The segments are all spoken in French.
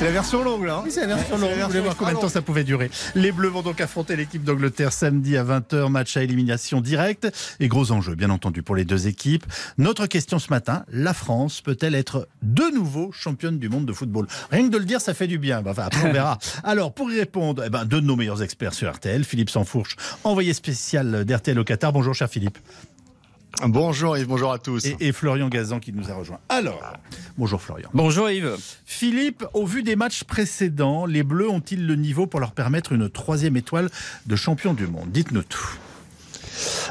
c'est la version longue là. hein Oui, c'est la version longue. la voulais voir version combien de temps ça pouvait durer. Les Bleus vont donc affronter l'équipe d'Angleterre samedi à 20h, match à élimination directe. Et gros enjeu, bien entendu, pour les deux équipes. Notre question ce matin, la France peut-elle être de nouveau championne du monde de football? Rien que de le dire, ça fait du bien. Bah, Enfin, après, on verra. Alors, pour y répondre, eh ben, deux de nos meilleurs experts sur RTL, Philippe Sansfourche, envoyé spécial d'RTL au Qatar. Bonjour, cher Philippe. Bonjour Yves, bonjour à tous. Et, et Florian Gazan qui nous a rejoint. Alors, bonjour Florian. Bonjour Yves. Philippe, au vu des matchs précédents, les Bleus ont-ils le niveau pour leur permettre une troisième étoile de champion du monde? Dites-nous tout.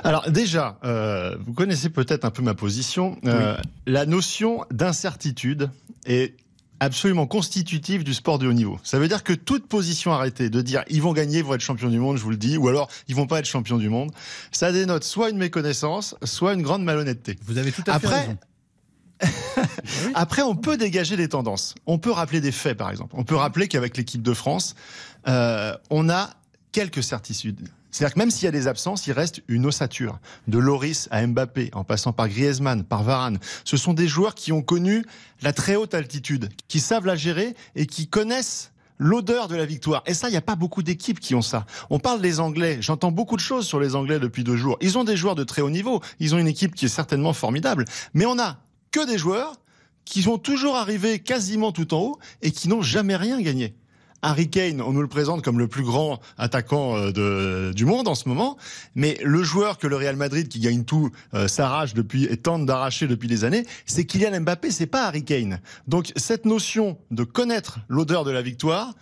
Alors déjà, euh, vous connaissez peut-être un peu ma position. Euh, La notion d'incertitude est absolument constitutive du sport de haut niveau. Ça veut dire que toute position arrêtée de dire ils vont gagner, ils vont être champions du monde, je vous le dis, ou alors ils vont pas être champions du monde, ça dénote soit une méconnaissance, soit une grande malhonnêteté. Vous avez tout à fait Après, raison. Après, on peut dégager des tendances. On peut rappeler des faits, par exemple. On peut rappeler qu'avec l'équipe de France, euh, on a quelques certitudes. C'est-à-dire que même s'il y a des absences, il reste une ossature. De Loris à Mbappé, en passant par Griezmann, par Varane. Ce sont des joueurs qui ont connu la très haute altitude, qui savent la gérer et qui connaissent l'odeur de la victoire. Et ça, il n'y a pas beaucoup d'équipes qui ont ça. On parle des Anglais. J'entends beaucoup de choses sur les Anglais depuis deux jours. Ils ont des joueurs de très haut niveau. Ils ont une équipe qui est certainement formidable. Mais on a que des joueurs qui sont toujours arrivés quasiment tout en haut et qui n'ont jamais rien gagné. Harry Kane, on nous le présente comme le plus grand attaquant euh, de, du monde en ce moment, mais le joueur que le Real Madrid qui gagne tout euh, s'arrache depuis et tente d'arracher depuis des années, c'est Kylian Mbappé, c'est pas Harry Kane. Donc cette notion de connaître l'odeur de la victoire,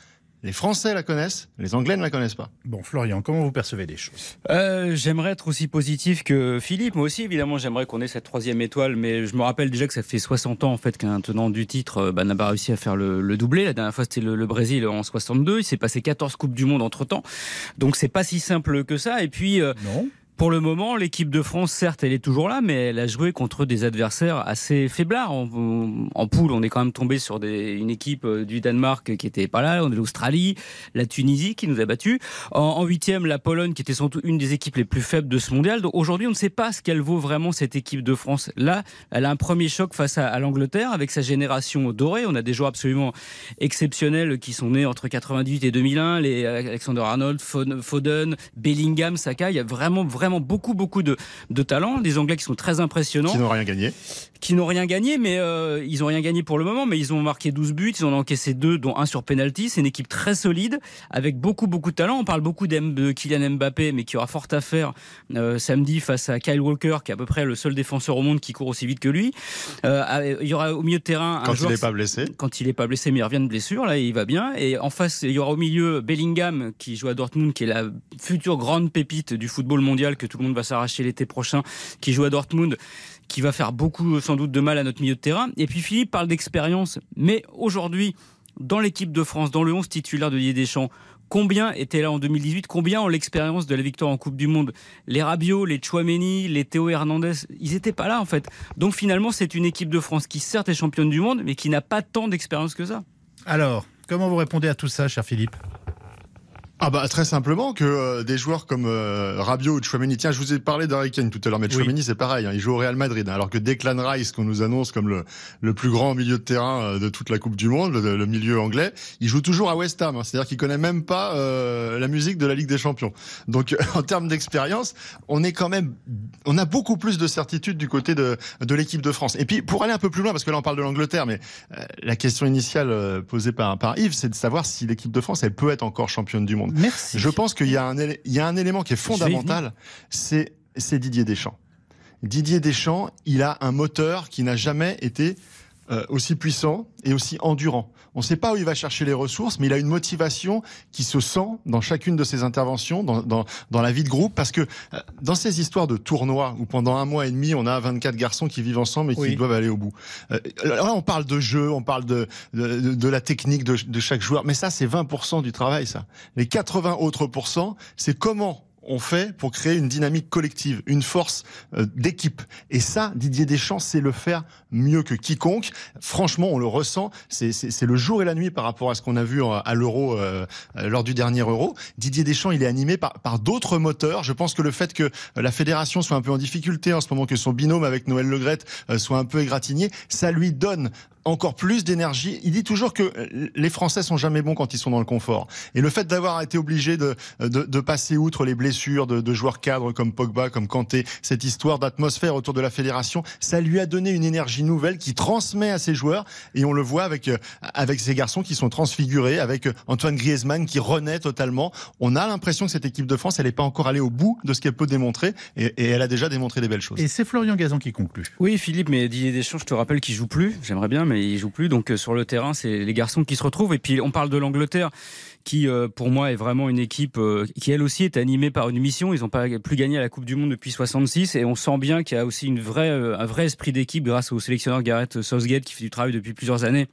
les Français la connaissent, les Anglais ne la connaissent pas. Bon, Florian, comment vous percevez les choses? Euh, j'aimerais être aussi positif que Philippe. Moi aussi, évidemment, j'aimerais qu'on ait cette troisième étoile. Mais je me rappelle déjà que ça fait 60 ans en fait qu'un tenant du titre euh, bah, n'a pas réussi à faire le, le doublé. La dernière fois, c'était le, le Brésil en 62. Il s'est passé 14 coupes du monde entre temps. Donc c'est pas si simple que ça. Et puis. euh, Non Pour le moment, l'équipe de France, certes, elle est toujours là, mais elle a joué contre des adversaires assez faiblards. En, poule, on est quand même tombé sur une équipe euh, du Danemark qui était pas là. On est l'Australie, la Tunisie qui nous a battus. En, huitième, la Pologne qui était sans doute une des équipes les plus faibles de ce mondial. Aujourd'hui, on ne sait pas ce qu'elle vaut vraiment cette équipe de France. Là, elle a un premier choc face à, l'Angleterre avec sa génération dorée. On a des joueurs absolument exceptionnels qui sont nés entre 98 et 2001. Les Alexander Arnold, Fod- Foden, Bellingham, Saka. Il y a vraiment, vraiment beaucoup, beaucoup de, de talents. Des Anglais qui sont très impressionnants Qui n'ont rien gagné. Qui n'ont rien gagné, mais euh, ils ont rien gagné pour le moment, mais ils ont marqué 12 buts, ils en ont encaissé deux, dont un sur penalty. C'est une équipe très solide, avec beaucoup, beaucoup de talent. On parle beaucoup de Kylian Mbappé, mais qui aura fort à faire euh, samedi face à Kyle Walker, qui est à peu près le seul défenseur au monde qui court aussi vite que lui. Euh, il y aura au milieu de terrain un Quand il joueur n'est pas blessé. quand il est pas blessé, mais il revient de blessure, là, il va bien. Et en face, il y aura au milieu Bellingham, qui joue à Dortmund, qui est la future grande pépite du football mondial que tout le monde va s'arracher l'été prochain, qui joue à Dortmund, qui va faire beaucoup, sans doute, de mal à notre milieu de terrain. Et puis Philippe parle d'expérience, mais aujourd'hui, dans l'équipe de France, dans le 11 titulaire de Didier Deschamps, Combien étaient là en 2018 Combien ont l'expérience de la victoire en Coupe du Monde? Les Rabiot, les Chouameni, les Théo Hernandez, ils n'étaient pas là en fait. Donc finalement, c'est une équipe de France qui certes est championne du monde, mais qui n'a pas tant d'expérience que ça. Alors, comment vous répondez à tout ça, cher Philippe? Ah bah très simplement que euh, des joueurs comme euh, Rabiot ou Chouameni, tiens je vous ai parlé d'Harry Kane tout à l'heure, mais Oui. Chouameni c'est pareil, hein, il joue au Real Madrid, hein, alors que Declan Rice qu'on nous annonce comme le, le plus grand milieu de terrain euh, de toute la Coupe du Monde, le, le milieu anglais, il joue toujours à West Ham, hein, c'est-à-dire qu'il connaît même pas euh, la musique de la Ligue des Champions. Donc en termes d'expérience, on est quand même, on a beaucoup plus de certitude du côté de, de l'équipe de France. Et puis pour aller un peu plus loin, parce que là on parle de l'Angleterre, mais euh, la question initiale euh, posée par, par Yves, c'est de savoir si l'équipe de France elle peut être encore championne du monde. Merci. Je pense qu'il y, a un élé- il y a un élément qui est fondamental, c'est c'est Didier Deschamps. Didier Deschamps, il a un moteur qui n'a jamais été euh, aussi puissant et aussi endurant. On ne sait pas où il va chercher les ressources, mais il a une motivation qui se sent dans chacune de ses interventions, dans, dans, dans la vie de groupe, parce que euh, dans ces histoires de tournois où pendant un mois et demi, on a 24 garçons qui vivent ensemble et qui Oui. doivent aller au bout. Euh, là, on parle de jeu, on parle de, de, de- de la technique de, de chaque joueur, mais ça, c'est 20% du travail, ça. Les 80 autres pourcents, c'est comment on fait pour créer une dynamique collective, une force euh, d'équipe. Et ça, Didier Deschamps sait le faire mieux que quiconque. Franchement, on le ressent. C'est le jour et la nuit par rapport à ce qu'on a vu à l'Euro euh, lors du dernier Euro. Didier Deschamps, il est animé par, par d'autres moteurs. Je pense que le fait que la fédération soit un peu en difficulté en ce moment, que son binôme avec Noël Legrette soit un peu égratigné, ça lui donne encore plus d'énergie. Il dit toujours que les Français sont jamais bons quand ils sont dans le confort. Et le fait d'avoir été obligé de, de, de, passer outre les blessures de, de, joueurs cadres comme Pogba, comme Kanté, cette histoire d'atmosphère autour de la fédération, ça lui a donné une énergie nouvelle qui transmet à ses joueurs. Et on le voit avec, avec ces garçons qui sont transfigurés, avec Antoine Griezmann qui renaît totalement. On a l'impression que cette équipe de France, elle n'est pas encore allée au bout de ce qu'elle peut démontrer. Et, et, elle a déjà démontré des belles choses. Et c'est Florian Gazan qui conclut. Oui, Philippe, mais Didier Deschamps, je te rappelle qu'il joue plus. J'aimerais bien, mais mais il joue plus. Donc euh, sur le terrain, c'est les garçons qui se retrouvent. Et puis on parle de l'Angleterre qui euh, pour moi est vraiment une équipe euh, qui elle aussi est animée par une mission. Ils n'ont pas plus gagné à la Coupe du Monde depuis 66 et on sent bien qu'il y a aussi une vraie, un vrai esprit d'équipe grâce au sélectionneur Gareth Southgate qui fait du travail depuis plusieurs années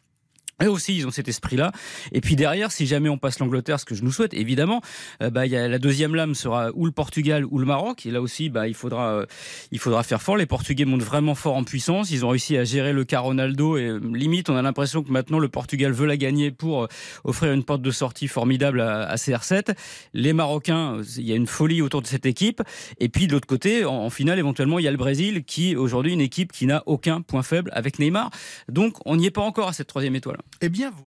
eux aussi, ils ont cet esprit-là. Et puis derrière, si jamais on passe l'Angleterre, ce que je nous souhaite, évidemment, euh, bah, y a, la deuxième lame sera ou le Portugal ou le Maroc. Et là aussi, bah, il faudra, euh, il faudra faire fort. Les Portugais montent vraiment fort en puissance. Ils ont réussi à gérer le cas Ronaldo. Et euh, limite, on a l'impression que maintenant, le Portugal veut la gagner pour offrir une porte de sortie formidable à, à CR7. Les Marocains, il y a une folie autour de cette équipe. Et puis de l'autre côté, en, en, finale, éventuellement, il y a le Brésil qui, aujourd'hui, une équipe qui n'a aucun point faible avec Neymar. Donc, on n'y est pas encore à cette troisième étoile. Eh bien, vous